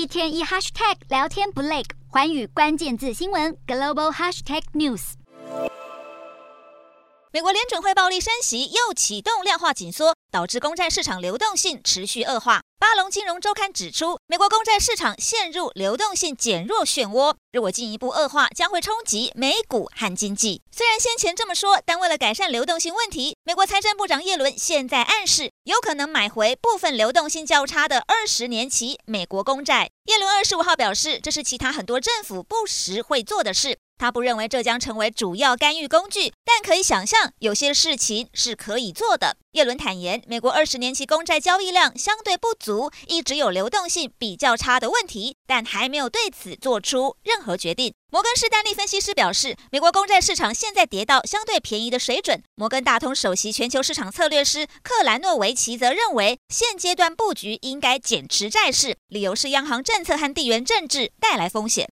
一天一 hashtag 聊天不累，环宇关键字新闻 global hashtag news。美国联准会暴力升息，又启动量化紧缩，导致公债市场流动性持续恶化。巴龙金融周刊指出，美国公债市场陷入流动性减弱漩涡，如果进一步恶化，将会冲击美股和经济。虽然先前这么说，但为了改善流动性问题，美国财政部长耶伦现在暗示，有可能买回部分流动性较差的二十年期美国公债。耶伦二十五号表示，这是其他很多政府不时会做的事。他不认为这将成为主要干预工具，但可以想象有些事情是可以做的。耶伦坦言，美国二十年期公债交易量相对不足，一直有流动性比较差的问题，但还没有对此做出任何决定。摩根士丹利分析师表示，美国公债市场现在跌到相对便宜的水准。摩根大通首席全球市场策略师克兰诺维奇则认为，现阶段布局应该减持债市，理由是央行政策和地缘政治带来风险。